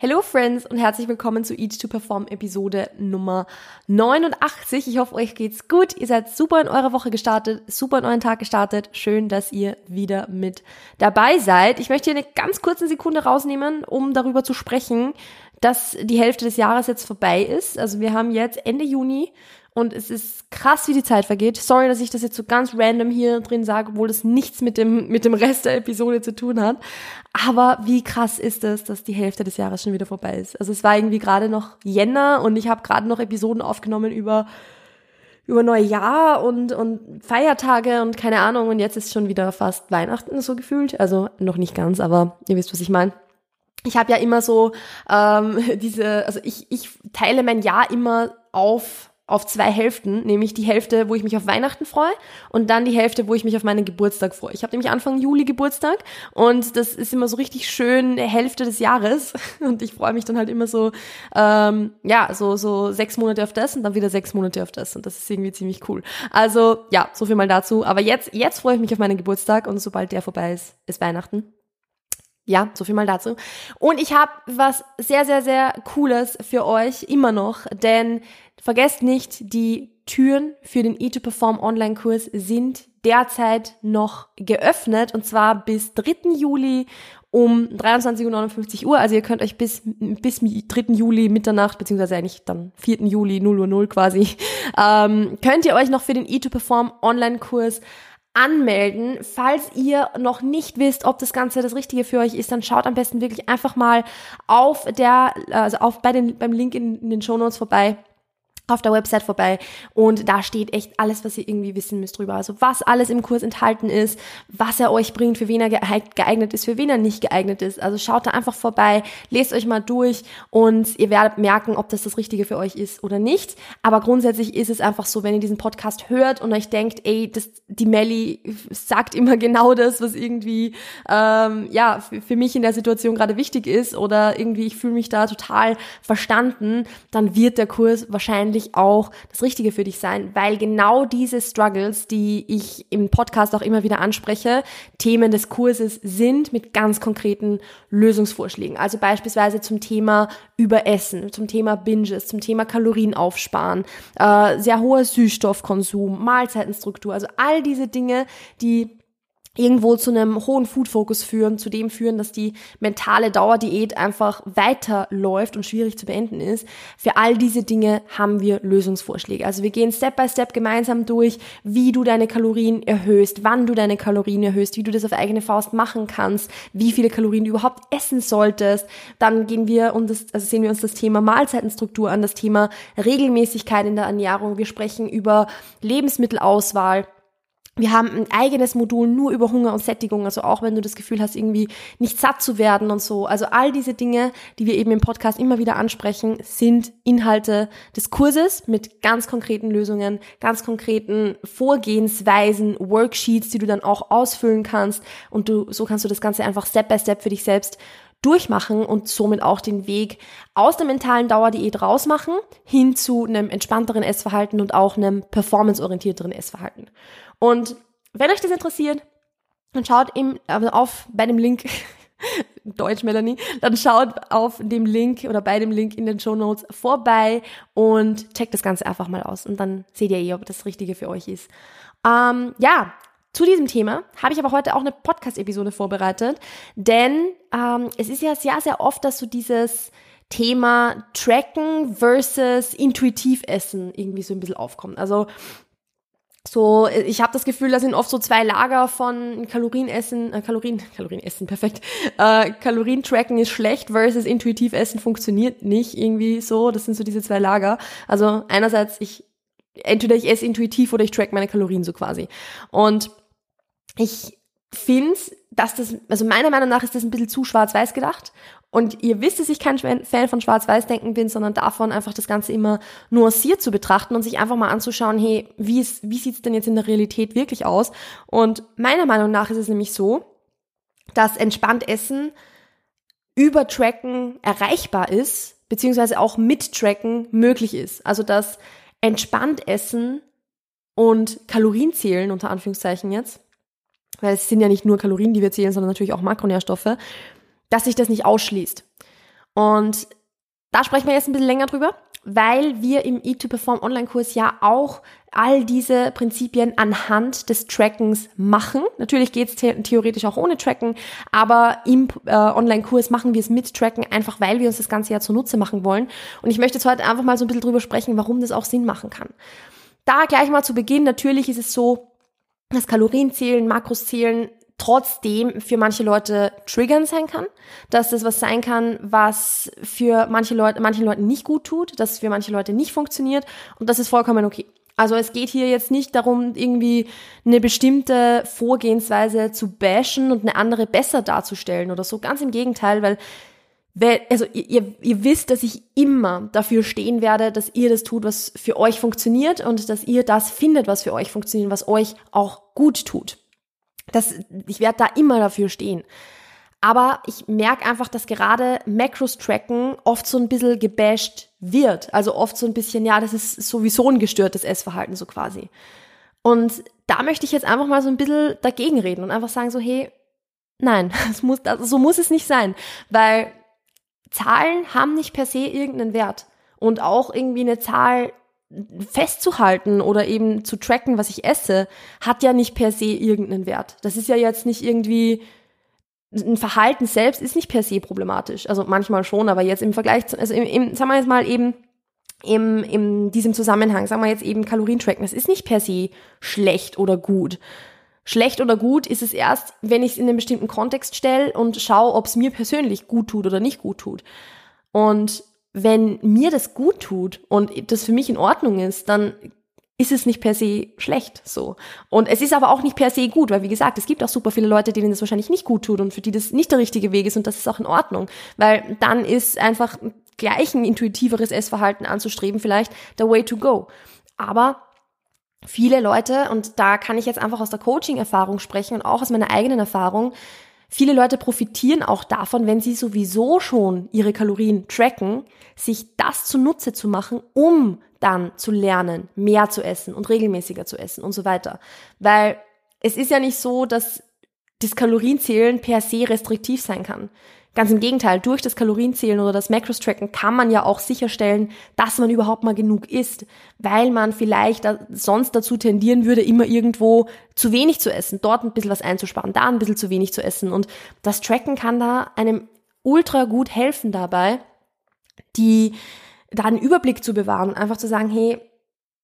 Hello Friends und herzlich willkommen zu Each to Perform Episode Nummer 89. Ich hoffe, euch geht's gut. Ihr seid super in eurer Woche gestartet, super in euren Tag gestartet. Schön, dass ihr wieder mit dabei seid. Ich möchte hier eine ganz kurze Sekunde rausnehmen, um darüber zu sprechen, dass die Hälfte des Jahres jetzt vorbei ist. Also wir haben jetzt Ende Juni und es ist krass, wie die Zeit vergeht. Sorry, dass ich das jetzt so ganz random hier drin sage, obwohl das nichts mit dem, mit dem Rest der Episode zu tun hat. Aber wie krass ist es, dass die Hälfte des Jahres schon wieder vorbei ist. Also es war irgendwie gerade noch Jänner und ich habe gerade noch Episoden aufgenommen über über Neujahr und, und Feiertage und keine Ahnung. Und jetzt ist schon wieder fast Weihnachten so gefühlt. Also noch nicht ganz, aber ihr wisst, was ich meine. Ich habe ja immer so ähm, diese, also ich, ich teile mein Jahr immer auf auf zwei Hälften, nämlich die Hälfte, wo ich mich auf Weihnachten freue und dann die Hälfte, wo ich mich auf meinen Geburtstag freue. Ich habe nämlich Anfang Juli Geburtstag und das ist immer so richtig schön Hälfte des Jahres und ich freue mich dann halt immer so, ähm, ja, so, so sechs Monate auf das und dann wieder sechs Monate auf das und das ist irgendwie ziemlich cool. Also ja, so viel mal dazu. Aber jetzt, jetzt freue ich mich auf meinen Geburtstag und sobald der vorbei ist, ist Weihnachten. Ja, so viel mal dazu. Und ich habe was sehr, sehr, sehr Cooles für euch immer noch, denn vergesst nicht, die Türen für den E2Perform Online-Kurs sind derzeit noch geöffnet und zwar bis 3. Juli um 23.59 Uhr. Also ihr könnt euch bis, bis 3. Juli Mitternacht, beziehungsweise eigentlich dann 4. Juli 0 Uhr 0 quasi, ähm, könnt ihr euch noch für den E2Perform Online-Kurs anmelden. Falls ihr noch nicht wisst, ob das Ganze das Richtige für euch ist, dann schaut am besten wirklich einfach mal auf der, also auf bei den, beim Link in, in den Show Notes vorbei auf der Website vorbei und da steht echt alles, was ihr irgendwie wissen müsst drüber. Also was alles im Kurs enthalten ist, was er euch bringt, für wen er geeignet ist, für wen er nicht geeignet ist. Also schaut da einfach vorbei, lest euch mal durch und ihr werdet merken, ob das das Richtige für euch ist oder nicht. Aber grundsätzlich ist es einfach so, wenn ihr diesen Podcast hört und euch denkt, ey, das, die Melly sagt immer genau das, was irgendwie ähm, ja für, für mich in der Situation gerade wichtig ist oder irgendwie ich fühle mich da total verstanden, dann wird der Kurs wahrscheinlich wirklich auch das Richtige für dich sein, weil genau diese Struggles, die ich im Podcast auch immer wieder anspreche, Themen des Kurses sind mit ganz konkreten Lösungsvorschlägen. Also beispielsweise zum Thema Überessen, zum Thema Binges, zum Thema Kalorien aufsparen, äh, sehr hoher Süßstoffkonsum, Mahlzeitenstruktur, also all diese Dinge, die irgendwo zu einem hohen Food-Fokus führen, zu dem führen, dass die mentale Dauerdiät einfach weiterläuft und schwierig zu beenden ist. Für all diese Dinge haben wir Lösungsvorschläge. Also wir gehen Step by Step gemeinsam durch, wie du deine Kalorien erhöhst, wann du deine Kalorien erhöhst, wie du das auf eigene Faust machen kannst, wie viele Kalorien du überhaupt essen solltest. Dann gehen wir und das, also sehen wir uns das Thema Mahlzeitenstruktur an, das Thema Regelmäßigkeit in der Ernährung. Wir sprechen über Lebensmittelauswahl wir haben ein eigenes Modul nur über Hunger und Sättigung, also auch wenn du das Gefühl hast, irgendwie nicht satt zu werden und so. Also all diese Dinge, die wir eben im Podcast immer wieder ansprechen, sind Inhalte des Kurses mit ganz konkreten Lösungen, ganz konkreten Vorgehensweisen, Worksheets, die du dann auch ausfüllen kannst und du, so kannst du das Ganze einfach Step by Step für dich selbst durchmachen und somit auch den Weg aus der mentalen Dauerdiät rausmachen hin zu einem entspannteren Essverhalten und auch einem performanceorientierteren Essverhalten. Und wenn euch das interessiert, dann schaut im, also auf bei dem Link, Deutsch Melanie, dann schaut auf dem Link oder bei dem Link in den Show Notes vorbei und checkt das Ganze einfach mal aus und dann seht ihr eh, ob das Richtige für euch ist. Ähm, ja, zu diesem Thema habe ich aber heute auch eine Podcast-Episode vorbereitet, denn ähm, es ist ja sehr, sehr oft, dass so dieses Thema Tracken versus intuitiv Essen irgendwie so ein bisschen aufkommt. Also so, ich habe das Gefühl, da sind oft so zwei Lager von Kalorienessen, äh, Kalorien, Kalorienessen, perfekt. Äh, Kalorientracken ist schlecht versus intuitiv Essen funktioniert nicht irgendwie so. Das sind so diese zwei Lager. Also einerseits, ich entweder ich esse intuitiv oder ich track meine Kalorien so quasi. Und ich finde, dass das, also meiner Meinung nach ist das ein bisschen zu schwarz-weiß gedacht. Und ihr wisst, dass ich kein Fan von Schwarz-Weiß-Denken bin, sondern davon einfach das Ganze immer nuanciert zu betrachten und sich einfach mal anzuschauen, hey, wie, ist, wie sieht's denn jetzt in der Realität wirklich aus? Und meiner Meinung nach ist es nämlich so, dass entspannt Essen über Tracken erreichbar ist, beziehungsweise auch mit Tracken möglich ist. Also dass entspannt Essen und Kalorien zählen, unter Anführungszeichen jetzt, weil es sind ja nicht nur Kalorien, die wir zählen, sondern natürlich auch Makronährstoffe, dass sich das nicht ausschließt. Und da sprechen wir jetzt ein bisschen länger drüber, weil wir im E2Perform Online-Kurs ja auch all diese Prinzipien anhand des Trackens machen. Natürlich geht es the theoretisch auch ohne Tracken, aber im äh, Online-Kurs machen wir es mit Tracken, einfach weil wir uns das ganze ja zunutze machen wollen. Und ich möchte jetzt heute einfach mal so ein bisschen drüber sprechen, warum das auch Sinn machen kann. Da gleich mal zu Beginn, natürlich ist es so, dass Kalorienzählen, Makroszählen trotzdem für manche Leute triggern sein kann, dass das was sein kann, was für manche Leute, manchen Leuten nicht gut tut, dass für manche Leute nicht funktioniert und das ist vollkommen okay. Also es geht hier jetzt nicht darum, irgendwie eine bestimmte Vorgehensweise zu bashen und eine andere besser darzustellen oder so. Ganz im Gegenteil, weil also ihr, ihr wisst, dass ich immer dafür stehen werde, dass ihr das tut, was für euch funktioniert und dass ihr das findet, was für euch funktioniert, was euch auch gut tut. Das, ich werde da immer dafür stehen. Aber ich merke einfach, dass gerade Macros tracken oft so ein bisschen gebasht wird. Also oft so ein bisschen, ja, das ist sowieso ein gestörtes Essverhalten, so quasi. Und da möchte ich jetzt einfach mal so ein bisschen dagegen reden und einfach sagen so, hey, nein, muss, also so muss es nicht sein. Weil Zahlen haben nicht per se irgendeinen Wert. Und auch irgendwie eine Zahl festzuhalten oder eben zu tracken, was ich esse, hat ja nicht per se irgendeinen Wert. Das ist ja jetzt nicht irgendwie ein Verhalten selbst ist nicht per se problematisch. Also manchmal schon, aber jetzt im Vergleich zu, also im, im sagen wir jetzt mal eben im, in diesem Zusammenhang, sagen wir jetzt eben Kalorientracken, das ist nicht per se schlecht oder gut. Schlecht oder gut ist es erst, wenn ich es in einen bestimmten Kontext stelle und schaue, ob es mir persönlich gut tut oder nicht gut tut. Und wenn mir das gut tut und das für mich in Ordnung ist, dann ist es nicht per se schlecht so. Und es ist aber auch nicht per se gut, weil wie gesagt, es gibt auch super viele Leute, denen das wahrscheinlich nicht gut tut und für die das nicht der richtige Weg ist und das ist auch in Ordnung, weil dann ist einfach gleich ein intuitiveres Essverhalten anzustreben vielleicht der way to go. Aber viele Leute, und da kann ich jetzt einfach aus der Coaching-Erfahrung sprechen und auch aus meiner eigenen Erfahrung, Viele Leute profitieren auch davon, wenn sie sowieso schon ihre Kalorien tracken, sich das zunutze zu machen, um dann zu lernen, mehr zu essen und regelmäßiger zu essen und so weiter. Weil es ist ja nicht so, dass das Kalorienzählen per se restriktiv sein kann. Ganz im Gegenteil, durch das Kalorienzählen oder das Macros-Tracken kann man ja auch sicherstellen, dass man überhaupt mal genug isst, weil man vielleicht sonst dazu tendieren würde, immer irgendwo zu wenig zu essen, dort ein bisschen was einzusparen, da ein bisschen zu wenig zu essen. Und das Tracken kann da einem ultra gut helfen dabei, die, da einen Überblick zu bewahren und einfach zu sagen, hey,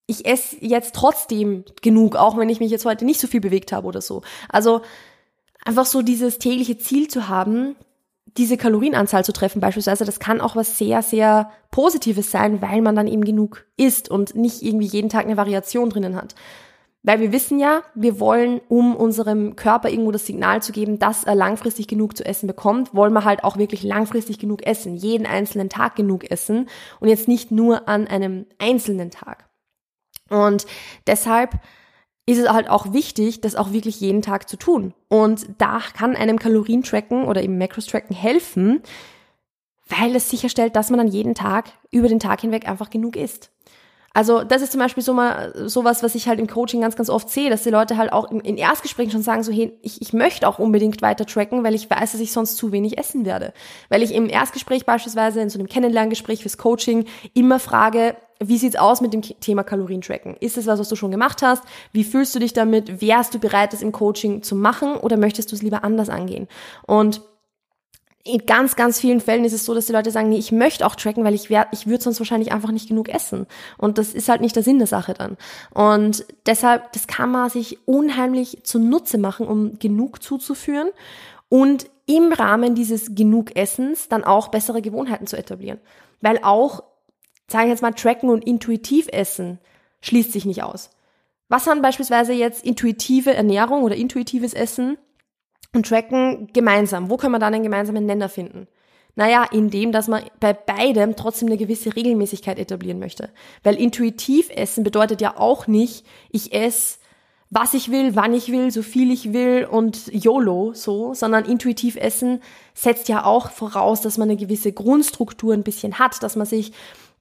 ich esse jetzt trotzdem genug, auch wenn ich mich jetzt heute nicht so viel bewegt habe oder so. Also einfach so dieses tägliche Ziel zu haben, diese Kalorienanzahl zu treffen beispielsweise, das kann auch was sehr, sehr Positives sein, weil man dann eben genug isst und nicht irgendwie jeden Tag eine Variation drinnen hat. Weil wir wissen ja, wir wollen, um unserem Körper irgendwo das Signal zu geben, dass er langfristig genug zu essen bekommt, wollen wir halt auch wirklich langfristig genug essen, jeden einzelnen Tag genug essen und jetzt nicht nur an einem einzelnen Tag. Und deshalb ist es halt auch wichtig, das auch wirklich jeden Tag zu tun. Und da kann einem Kalorientracken oder eben Macros-Tracken helfen, weil es sicherstellt, dass man dann jeden Tag über den Tag hinweg einfach genug isst. Also das ist zum Beispiel so mal sowas, was ich halt im Coaching ganz, ganz oft sehe, dass die Leute halt auch in Erstgesprächen schon sagen, so hey, ich, ich möchte auch unbedingt weiter tracken, weil ich weiß, dass ich sonst zu wenig essen werde. Weil ich im Erstgespräch beispielsweise, in so einem Kennenlerngespräch fürs Coaching immer frage, wie sieht's aus mit dem Thema Kalorientracken? Ist es was, was du schon gemacht hast? Wie fühlst du dich damit? Wärst du bereit, das im Coaching zu machen oder möchtest du es lieber anders angehen? Und in ganz, ganz vielen Fällen ist es so, dass die Leute sagen, nee, ich möchte auch tracken, weil ich wär, ich würde sonst wahrscheinlich einfach nicht genug essen. Und das ist halt nicht der Sinn der Sache dann. Und deshalb, das kann man sich unheimlich zunutze machen, um genug zuzuführen und im Rahmen dieses genug Essens dann auch bessere Gewohnheiten zu etablieren. Weil auch, sage ich jetzt mal, tracken und intuitiv essen schließt sich nicht aus. Was haben beispielsweise jetzt intuitive Ernährung oder intuitives Essen und tracken gemeinsam. Wo können wir dann einen gemeinsamen Nenner finden? Naja, indem, dass man bei beidem trotzdem eine gewisse Regelmäßigkeit etablieren möchte. Weil intuitiv essen bedeutet ja auch nicht, ich esse, was ich will, wann ich will, so viel ich will und YOLO so, sondern intuitiv essen setzt ja auch voraus, dass man eine gewisse Grundstruktur ein bisschen hat, dass man sich,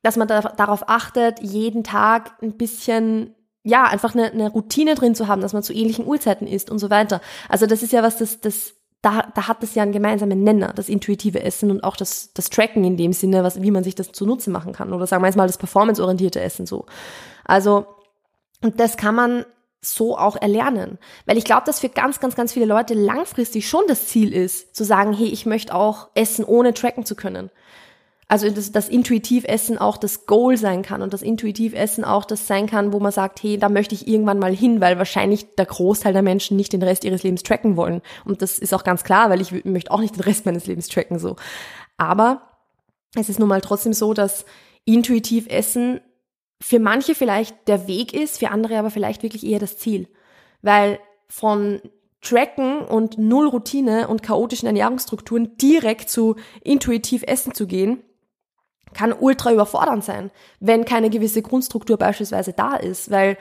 dass man da, darauf achtet, jeden Tag ein bisschen ja, einfach eine, eine Routine drin zu haben, dass man zu ähnlichen Uhrzeiten isst und so weiter. Also das ist ja was, das, das da, da hat es ja einen gemeinsamen Nenner, das intuitive Essen und auch das, das Tracken in dem Sinne, was, wie man sich das zunutze machen kann. Oder sagen wir jetzt mal das performanceorientierte Essen so. Also, und das kann man so auch erlernen. Weil ich glaube, dass für ganz, ganz, ganz viele Leute langfristig schon das Ziel ist, zu sagen, hey, ich möchte auch essen, ohne tracken zu können. Also dass das Intuitivessen auch das Goal sein kann und das Intuitivessen auch das sein kann, wo man sagt, hey, da möchte ich irgendwann mal hin, weil wahrscheinlich der Großteil der Menschen nicht den Rest ihres Lebens tracken wollen. Und das ist auch ganz klar, weil ich möchte auch nicht den Rest meines Lebens tracken so. Aber es ist nun mal trotzdem so, dass intuitiv Essen für manche vielleicht der Weg ist, für andere aber vielleicht wirklich eher das Ziel. Weil von Tracken und null Routine und chaotischen Ernährungsstrukturen direkt zu intuitiv Essen zu gehen, kann ultra überfordernd sein, wenn keine gewisse Grundstruktur beispielsweise da ist, weil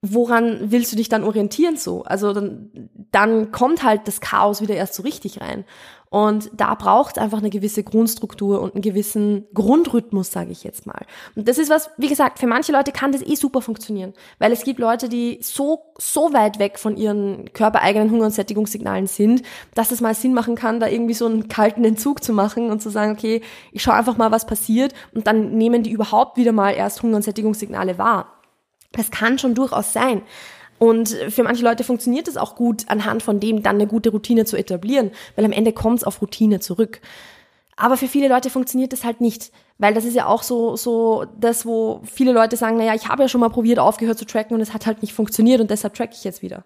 woran willst du dich dann orientieren so? Also dann, dann kommt halt das Chaos wieder erst so richtig rein. Und da braucht es einfach eine gewisse Grundstruktur und einen gewissen Grundrhythmus, sage ich jetzt mal. Und das ist was, wie gesagt, für manche Leute kann das eh super funktionieren, weil es gibt Leute, die so so weit weg von ihren körpereigenen Hunger- und Sättigungssignalen sind, dass es mal Sinn machen kann, da irgendwie so einen kalten Entzug zu machen und zu sagen, okay, ich schaue einfach mal, was passiert und dann nehmen die überhaupt wieder mal erst Hunger- und Sättigungssignale wahr. Das kann schon durchaus sein. Und für manche Leute funktioniert es auch gut, anhand von dem dann eine gute Routine zu etablieren, weil am Ende kommt es auf Routine zurück. Aber für viele Leute funktioniert das halt nicht, weil das ist ja auch so, so das, wo viele Leute sagen, naja, ich habe ja schon mal probiert, aufgehört zu tracken und es hat halt nicht funktioniert und deshalb track ich jetzt wieder.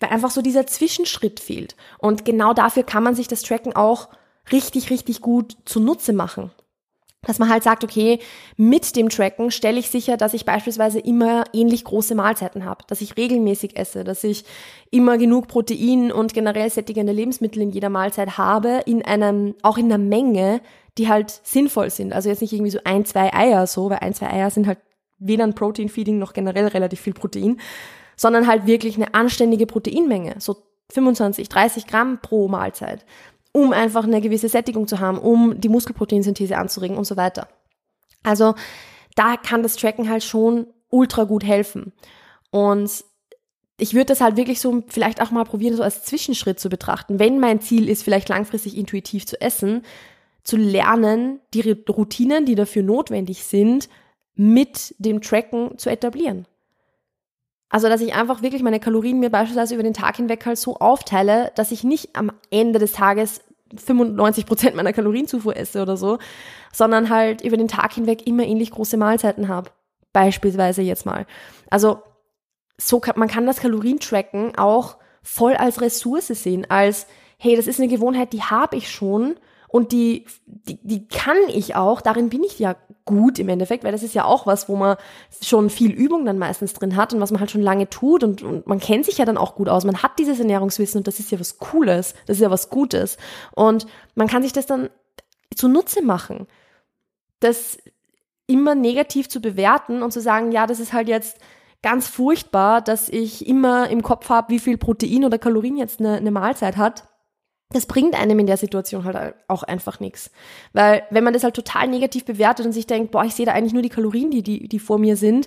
Weil einfach so dieser Zwischenschritt fehlt. Und genau dafür kann man sich das Tracken auch richtig, richtig gut zunutze machen dass man halt sagt, okay, mit dem Tracken stelle ich sicher, dass ich beispielsweise immer ähnlich große Mahlzeiten habe, dass ich regelmäßig esse, dass ich immer genug Protein und generell sättigende Lebensmittel in jeder Mahlzeit habe, in einem, auch in einer Menge, die halt sinnvoll sind. Also jetzt nicht irgendwie so ein, zwei Eier so, weil ein, zwei Eier sind halt weder ein Protein-Feeding noch generell relativ viel Protein, sondern halt wirklich eine anständige Proteinmenge, so 25, 30 Gramm pro Mahlzeit um einfach eine gewisse Sättigung zu haben, um die Muskelproteinsynthese anzuregen und so weiter. Also da kann das Tracken halt schon ultra gut helfen. Und ich würde das halt wirklich so vielleicht auch mal probieren, so als Zwischenschritt zu betrachten. Wenn mein Ziel ist, vielleicht langfristig intuitiv zu essen, zu lernen, die Routinen, die dafür notwendig sind, mit dem Tracken zu etablieren. Also, dass ich einfach wirklich meine Kalorien mir beispielsweise über den Tag hinweg halt so aufteile, dass ich nicht am Ende des Tages 95 Prozent meiner Kalorienzufuhr esse oder so, sondern halt über den Tag hinweg immer ähnlich große Mahlzeiten habe. Beispielsweise jetzt mal. Also, so kann, man kann das Kalorientracken auch voll als Ressource sehen, als, hey, das ist eine Gewohnheit, die habe ich schon und die, die, die kann ich auch, darin bin ich ja gut im Endeffekt, weil das ist ja auch was, wo man schon viel Übung dann meistens drin hat und was man halt schon lange tut und, und man kennt sich ja dann auch gut aus. Man hat dieses Ernährungswissen und das ist ja was Cooles, das ist ja was Gutes. Und man kann sich das dann zunutze machen. Das immer negativ zu bewerten und zu sagen, ja, das ist halt jetzt ganz furchtbar, dass ich immer im Kopf habe, wie viel Protein oder Kalorien jetzt eine, eine Mahlzeit hat das bringt einem in der Situation halt auch einfach nichts. Weil wenn man das halt total negativ bewertet und sich denkt, boah, ich sehe da eigentlich nur die Kalorien, die, die, die vor mir sind,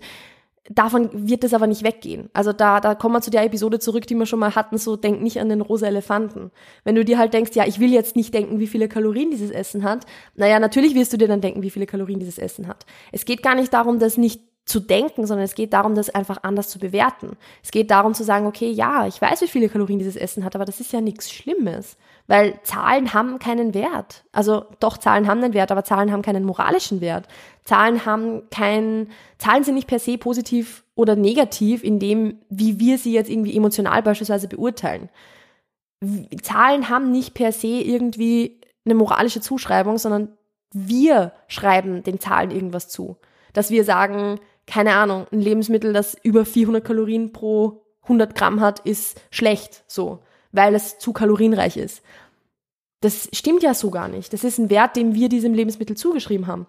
davon wird das aber nicht weggehen. Also da, da kommen wir zu der Episode zurück, die wir schon mal hatten, so denk nicht an den rosa Elefanten. Wenn du dir halt denkst, ja, ich will jetzt nicht denken, wie viele Kalorien dieses Essen hat, naja, natürlich wirst du dir dann denken, wie viele Kalorien dieses Essen hat. Es geht gar nicht darum, das nicht zu denken, sondern es geht darum, das einfach anders zu bewerten. Es geht darum zu sagen, okay, ja, ich weiß, wie viele Kalorien dieses Essen hat, aber das ist ja nichts Schlimmes. Weil Zahlen haben keinen Wert. Also doch, Zahlen haben einen Wert, aber Zahlen haben keinen moralischen Wert. Zahlen haben keinen, Zahlen sind nicht per se positiv oder negativ in dem, wie wir sie jetzt irgendwie emotional beispielsweise beurteilen. Zahlen haben nicht per se irgendwie eine moralische Zuschreibung, sondern wir schreiben den Zahlen irgendwas zu. Dass wir sagen, keine Ahnung, ein Lebensmittel, das über 400 Kalorien pro 100 Gramm hat, ist schlecht, so weil es zu kalorienreich ist. Das stimmt ja so gar nicht. Das ist ein Wert, den wir diesem Lebensmittel zugeschrieben haben.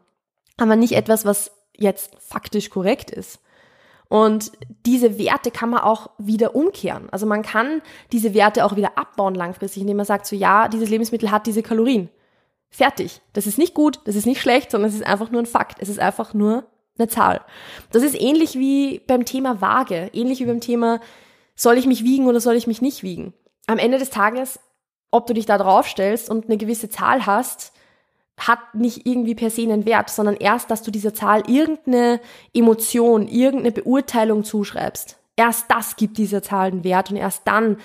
Aber nicht etwas, was jetzt faktisch korrekt ist. Und diese Werte kann man auch wieder umkehren. Also man kann diese Werte auch wieder abbauen langfristig, indem man sagt, so ja, dieses Lebensmittel hat diese Kalorien. Fertig. Das ist nicht gut, das ist nicht schlecht, sondern es ist einfach nur ein Fakt. Es ist einfach nur eine Zahl. Das ist ähnlich wie beim Thema Waage, ähnlich wie beim Thema, soll ich mich wiegen oder soll ich mich nicht wiegen? am Ende des Tages, ob du dich da draufstellst und eine gewisse Zahl hast, hat nicht irgendwie per se einen Wert, sondern erst, dass du dieser Zahl irgendeine Emotion, irgendeine Beurteilung zuschreibst. Erst das gibt dieser Zahl einen Wert und erst dann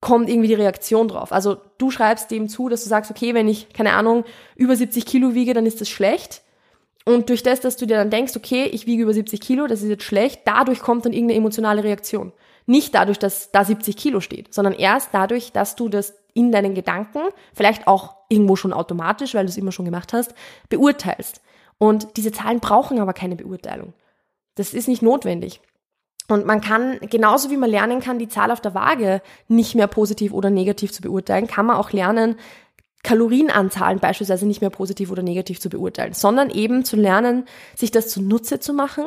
kommt irgendwie die Reaktion drauf. Also du schreibst dem zu, dass du sagst, okay, wenn ich, keine Ahnung, über 70 Kilo wiege, dann ist das schlecht. Und durch das, dass du dir dann denkst, okay, ich wiege über 70 Kilo, das ist jetzt schlecht, dadurch kommt dann irgendeine emotionale Reaktion. Nicht dadurch, dass da 70 Kilo steht, sondern erst dadurch, dass du das in deinen Gedanken, vielleicht auch irgendwo schon automatisch, weil du es immer schon gemacht hast, beurteilst. Und diese Zahlen brauchen aber keine Beurteilung. Das ist nicht notwendig. Und man kann, genauso wie man lernen kann, die Zahl auf der Waage nicht mehr positiv oder negativ zu beurteilen, kann man auch lernen, Kalorienanzahlen beispielsweise nicht mehr positiv oder negativ zu beurteilen, sondern eben zu lernen, sich das zunutze zu machen,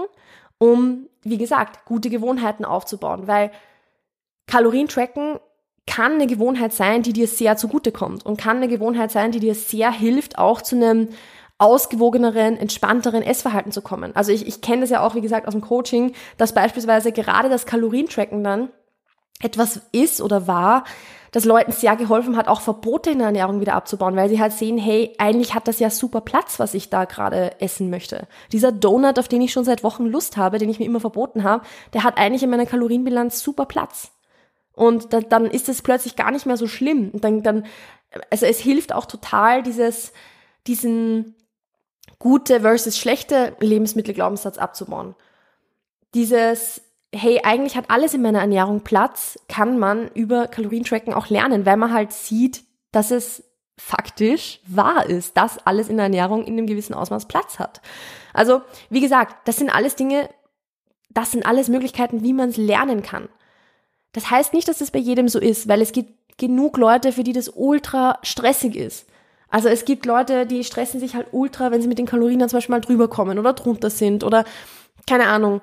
um, wie gesagt, gute Gewohnheiten aufzubauen, weil Kalorien tracken kann eine Gewohnheit sein, die dir sehr zugutekommt und kann eine Gewohnheit sein, die dir sehr hilft, auch zu einem ausgewogeneren, entspannteren Essverhalten zu kommen. Also ich, ich kenne das ja auch, wie gesagt, aus dem Coaching, dass beispielsweise gerade das Kalorientracken dann etwas ist oder war, das Leuten sehr geholfen hat, auch Verbote in der Ernährung wieder abzubauen, weil sie halt sehen, hey, eigentlich hat das ja super Platz, was ich da gerade essen möchte. Dieser Donut, auf den ich schon seit Wochen Lust habe, den ich mir immer verboten habe, der hat eigentlich in meiner Kalorienbilanz super Platz. Und da, dann ist es plötzlich gar nicht mehr so schlimm. Und dann, dann, also es hilft auch total, dieses, diesen gute versus schlechte Lebensmittelglaubenssatz abzubauen. Dieses, hey, eigentlich hat alles in meiner Ernährung Platz, kann man über Kalorientracken auch lernen, weil man halt sieht, dass es faktisch wahr ist, dass alles in der Ernährung in einem gewissen Ausmaß Platz hat. Also, wie gesagt, das sind alles Dinge, das sind alles Möglichkeiten, wie man es lernen kann. Das heißt nicht, dass das bei jedem so ist, weil es gibt genug Leute, für die das ultra stressig ist. Also es gibt Leute, die stressen sich halt ultra, wenn sie mit den Kalorien dann zum Beispiel mal drüber kommen oder drunter sind oder keine Ahnung,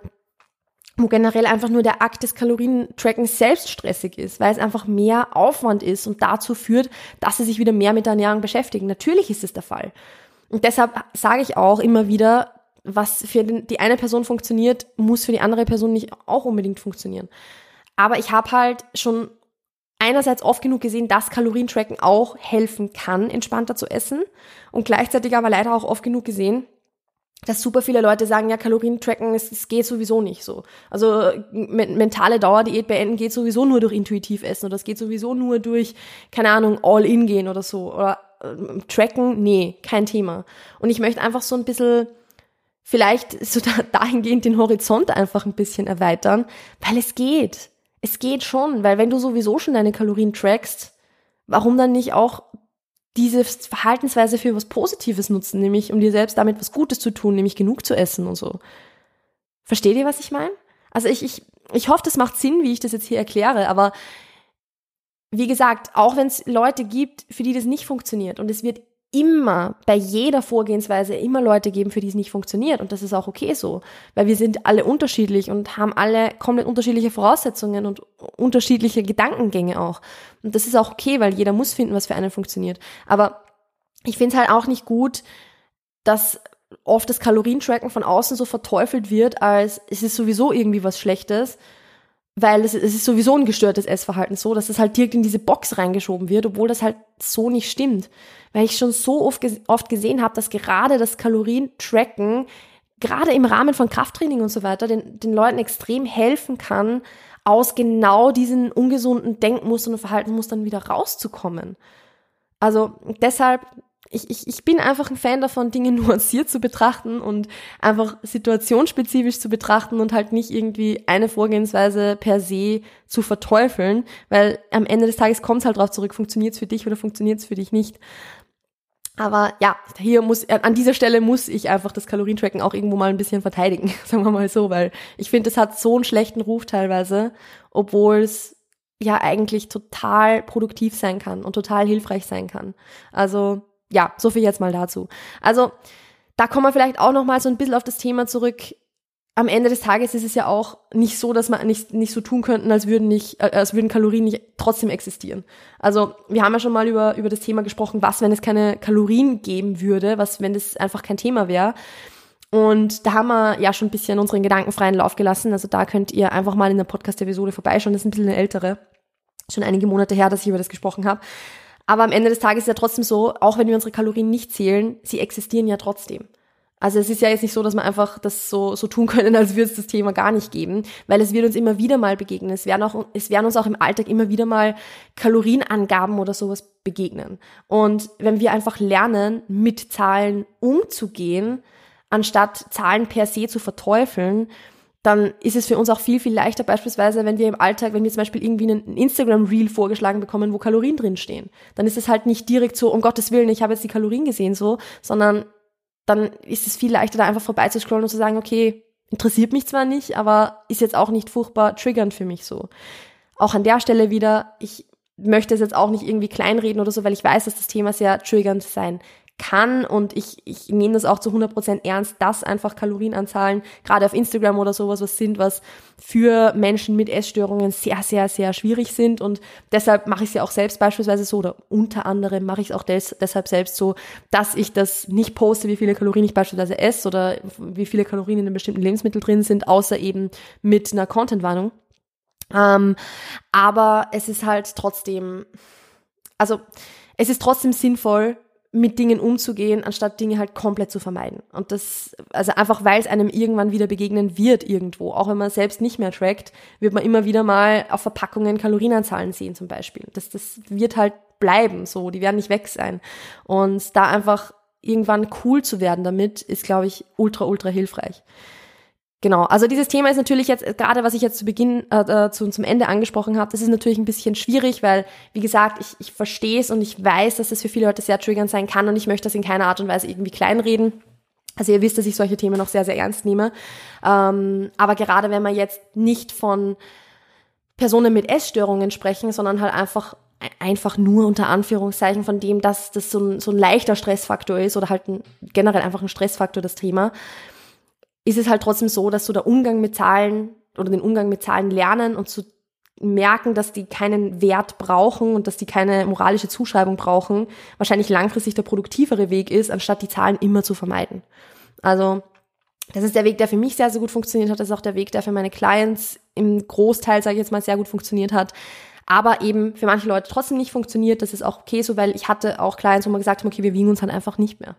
wo generell einfach nur der Akt des Kalorientrackens selbst stressig ist, weil es einfach mehr Aufwand ist und dazu führt, dass sie sich wieder mehr mit der Ernährung beschäftigen. Natürlich ist es der Fall. Und deshalb sage ich auch immer wieder, was für die eine Person funktioniert, muss für die andere Person nicht auch unbedingt funktionieren. Aber ich habe halt schon einerseits oft genug gesehen, dass Kalorientracken auch helfen kann, entspannter zu essen. Und gleichzeitig aber leider auch oft genug gesehen, dass super viele Leute sagen, ja, Kalorientracken, es, es geht sowieso nicht so. Also me mentale Dauerdiät beenden geht sowieso nur durch intuitiv essen oder es geht sowieso nur durch, keine Ahnung, All-In gehen oder so. Oder äh, Tracken, nee, kein Thema. Und ich möchte einfach so ein bisschen vielleicht so dahingehend den Horizont einfach ein bisschen erweitern, weil es geht es geht schon, weil wenn du sowieso schon deine Kalorien trackst, warum dann nicht auch diese Verhaltensweise für was Positives nutzen, nämlich um dir selbst damit was Gutes zu tun, nämlich genug zu essen und so. Versteht ihr, was ich meine? Also ich, ich, ich hoffe, das macht Sinn, wie ich das jetzt hier erkläre, aber wie gesagt, auch wenn es Leute gibt, für die das nicht funktioniert und es wird immer bei jeder Vorgehensweise immer Leute geben, für die es nicht funktioniert. Und das ist auch okay so, weil wir sind alle unterschiedlich und haben alle komplett unterschiedliche Voraussetzungen und unterschiedliche Gedankengänge auch. Und das ist auch okay, weil jeder muss finden, was für einen funktioniert. Aber ich finde es halt auch nicht gut, dass oft das Kalorientracken von außen so verteufelt wird, als es ist sowieso irgendwie was Schlechtes weil es, es ist sowieso ein gestörtes Essverhalten so, dass es halt direkt in diese Box reingeschoben wird, obwohl das halt so nicht stimmt. Weil ich schon so oft, oft gesehen habe, dass gerade das Kalorien-Tracken, gerade im Rahmen von Krafttraining und so weiter, den, den Leuten extrem helfen kann, aus genau diesen ungesunden Denkmustern und Verhaltensmustern wieder rauszukommen. Also deshalb ich, ich, ich bin einfach ein Fan davon, Dinge nuanciert zu betrachten und einfach situationsspezifisch zu betrachten und halt nicht irgendwie eine Vorgehensweise per se zu verteufeln, weil am Ende des Tages kommt es halt drauf zurück, funktioniert es für dich oder funktioniert es für dich nicht. Aber ja, hier muss, an dieser Stelle muss ich einfach das Kalorientracken auch irgendwo mal ein bisschen verteidigen, sagen wir mal so, weil ich finde, es hat so einen schlechten Ruf teilweise, obwohl es ja eigentlich total produktiv sein kann und total hilfreich sein kann. Also ja, so viel jetzt mal dazu. Also, da kommen wir vielleicht auch noch mal so ein bisschen auf das Thema zurück. Am Ende des Tages ist es ja auch nicht so, dass man nicht, nicht so tun könnten, als würden nicht, äh, als würden Kalorien nicht trotzdem existieren. Also, wir haben ja schon mal über, über das Thema gesprochen, was, wenn es keine Kalorien geben würde, was, wenn das einfach kein Thema wäre. Und da haben wir ja schon ein bisschen unseren Gedanken freien Lauf gelassen. Also da könnt ihr einfach mal in der Podcast-Episode vorbeischauen. Das ist ein bisschen eine ältere. Schon einige Monate her, dass ich über das gesprochen habe. Aber am Ende des Tages ist ja trotzdem so, auch wenn wir unsere Kalorien nicht zählen, sie existieren ja trotzdem. Also es ist ja jetzt nicht so, dass wir einfach das so, so tun können, als würde es das Thema gar nicht geben, weil es wird uns immer wieder mal begegnen. Es werden, auch, es werden uns auch im Alltag immer wieder mal Kalorienangaben oder sowas begegnen. Und wenn wir einfach lernen, mit Zahlen umzugehen, anstatt Zahlen per se zu verteufeln, dann ist es für uns auch viel, viel leichter, beispielsweise, wenn wir im Alltag, wenn wir zum Beispiel irgendwie einen Instagram-Reel vorgeschlagen bekommen, wo Kalorien drinstehen, dann ist es halt nicht direkt so, um Gottes Willen, ich habe jetzt die Kalorien gesehen, so, sondern dann ist es viel leichter, da einfach vorbeizuscrollen und zu sagen, okay, interessiert mich zwar nicht, aber ist jetzt auch nicht furchtbar triggernd für mich so. Auch an der Stelle wieder, ich möchte es jetzt auch nicht irgendwie kleinreden oder so, weil ich weiß, dass das Thema sehr triggernd sein kann und ich, ich nehme das auch zu 100% ernst, dass einfach Kalorienanzahlen, gerade auf Instagram oder sowas, was sind, was für Menschen mit Essstörungen sehr, sehr, sehr schwierig sind und deshalb mache ich es ja auch selbst beispielsweise so oder unter anderem mache ich es auch des, deshalb selbst so, dass ich das nicht poste, wie viele Kalorien ich beispielsweise esse oder wie viele Kalorien in einem bestimmten Lebensmittel drin sind, außer eben mit einer Content-Warnung. Ähm, aber es ist halt trotzdem, also es ist trotzdem sinnvoll, mit Dingen umzugehen, anstatt Dinge halt komplett zu vermeiden. Und das, also einfach weil es einem irgendwann wieder begegnen wird irgendwo. Auch wenn man selbst nicht mehr trackt, wird man immer wieder mal auf Verpackungen Kalorienanzahlen sehen zum Beispiel. Das, das wird halt bleiben so, die werden nicht weg sein. Und da einfach irgendwann cool zu werden damit, ist, glaube ich, ultra, ultra hilfreich. Genau, also dieses Thema ist natürlich jetzt, gerade was ich jetzt zu Beginn, äh, äh, zu, zum Ende angesprochen habe, das ist natürlich ein bisschen schwierig, weil, wie gesagt, ich, ich verstehe es und ich weiß, dass es für viele Leute sehr triggernd sein kann und ich möchte das in keiner Art und Weise irgendwie kleinreden. Also ihr wisst, dass ich solche Themen noch sehr, sehr ernst nehme. Ähm, aber gerade wenn wir jetzt nicht von Personen mit Essstörungen sprechen, sondern halt einfach einfach nur unter Anführungszeichen von dem, dass das so ein, so ein leichter Stressfaktor ist oder halt ein, generell einfach ein Stressfaktor, das Thema, ist es halt trotzdem so, dass du der Umgang mit Zahlen oder den Umgang mit Zahlen lernen und zu merken, dass die keinen Wert brauchen und dass die keine moralische Zuschreibung brauchen, wahrscheinlich langfristig der produktivere Weg ist, anstatt die Zahlen immer zu vermeiden. Also das ist der Weg, der für mich sehr, sehr gut funktioniert hat. Das ist auch der Weg, der für meine Clients im Großteil, sage ich jetzt mal, sehr gut funktioniert hat. Aber eben für manche Leute trotzdem nicht funktioniert. Das ist auch okay so, weil ich hatte auch Clients, wo man gesagt haben, okay, wir wiegen uns halt einfach nicht mehr.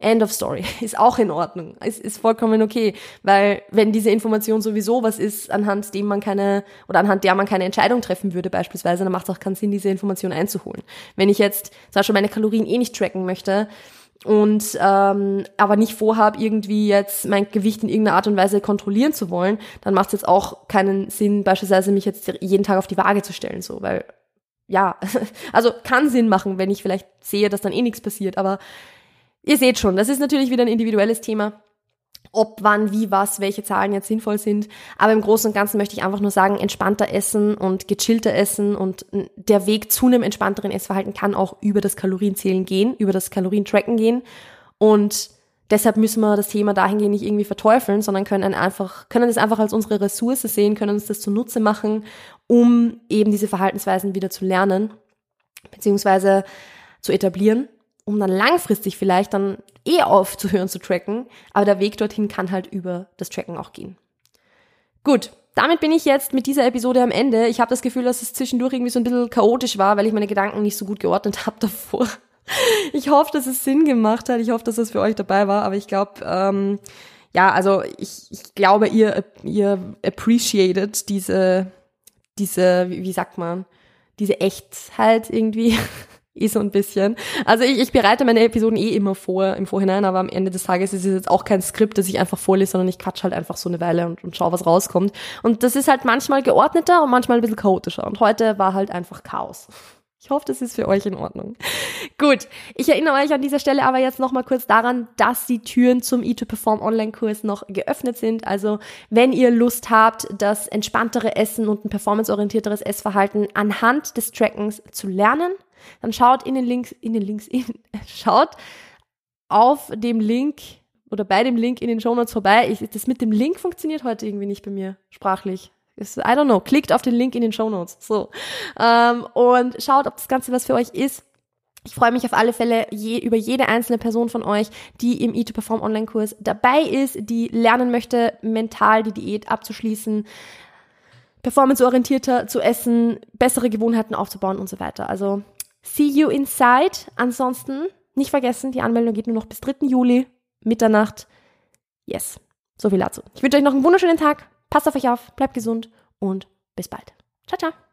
End of story. Ist auch in Ordnung. Ist, ist vollkommen okay. Weil wenn diese Information sowieso was ist, anhand dem man keine, oder anhand der man keine Entscheidung treffen würde beispielsweise, dann macht es auch keinen Sinn, diese Information einzuholen. Wenn ich jetzt zum Beispiel meine Kalorien eh nicht tracken möchte, und ähm, aber nicht vorhabe, irgendwie jetzt mein Gewicht in irgendeiner Art und Weise kontrollieren zu wollen, dann macht es jetzt auch keinen Sinn, beispielsweise mich jetzt jeden Tag auf die Waage zu stellen, so, weil ja, also kann Sinn machen, wenn ich vielleicht sehe, dass dann eh nichts passiert, aber Ihr seht schon, das ist natürlich wieder ein individuelles Thema ob, wann, wie, was, welche Zahlen jetzt sinnvoll sind. Aber im Großen und Ganzen möchte ich einfach nur sagen, entspannter essen und gechillter essen und der Weg zu einem entspannteren Essverhalten kann auch über das Kalorienzählen gehen, über das Kalorientracken gehen. Und deshalb müssen wir das Thema dahingehend nicht irgendwie verteufeln, sondern können einfach, können das einfach als unsere Ressource sehen, können uns das zunutze machen, um eben diese Verhaltensweisen wieder zu lernen, beziehungsweise zu etablieren um dann langfristig vielleicht dann eh aufzuhören zu tracken. Aber der Weg dorthin kann halt über das Tracken auch gehen. Gut, damit bin ich jetzt mit dieser Episode am Ende. Ich habe das Gefühl, dass es zwischendurch irgendwie so ein bisschen chaotisch war, weil ich meine Gedanken nicht so gut geordnet habe davor. Ich hoffe, dass es Sinn gemacht hat. Ich hoffe, dass das für euch dabei war. Aber ich glaube, ähm, ja, also ich, ich glaube, ihr, ihr appreciated diese, diese, wie, wie sagt man, diese Echtheit irgendwie. eh so ein bisschen. Also ich, ich bereite meine Episoden eh immer vor im Vorhinein, aber am Ende des Tages ist es jetzt auch kein Skript, das ich einfach vorlese, sondern ich quatsch halt einfach so eine Weile und, und schaue, was rauskommt. Und das ist halt manchmal geordneter und manchmal ein bisschen chaotischer. Und heute war halt einfach Chaos. Ich hoffe, das ist für euch in Ordnung. Gut, ich erinnere euch an dieser Stelle aber jetzt nochmal kurz daran, dass die Türen zum E2Perform Online-Kurs noch geöffnet sind. Also wenn ihr Lust habt, das entspanntere Essen und ein performanceorientierteres Essverhalten anhand des Trackens zu lernen, dann schaut in den Links, in den Links, in, schaut auf dem Link oder bei dem Link in den Show Notes vorbei. Ich, das mit dem Link funktioniert heute irgendwie nicht bei mir sprachlich. I don't know. Klickt auf den Link in den Show Notes. So. Ähm, und schaut, ob das Ganze was für euch ist. Ich freue mich auf alle Fälle je, über jede einzelne Person von euch, die im E2Perform Online-Kurs dabei ist, die lernen möchte, mental die Diät abzuschließen, performanceorientierter zu essen, bessere Gewohnheiten aufzubauen und so weiter. Also See you inside. Ansonsten nicht vergessen, die Anmeldung geht nur noch bis 3. Juli, Mitternacht. Yes, so viel dazu. Ich wünsche euch noch einen wunderschönen Tag. Passt auf euch auf, bleibt gesund und bis bald. Ciao, ciao.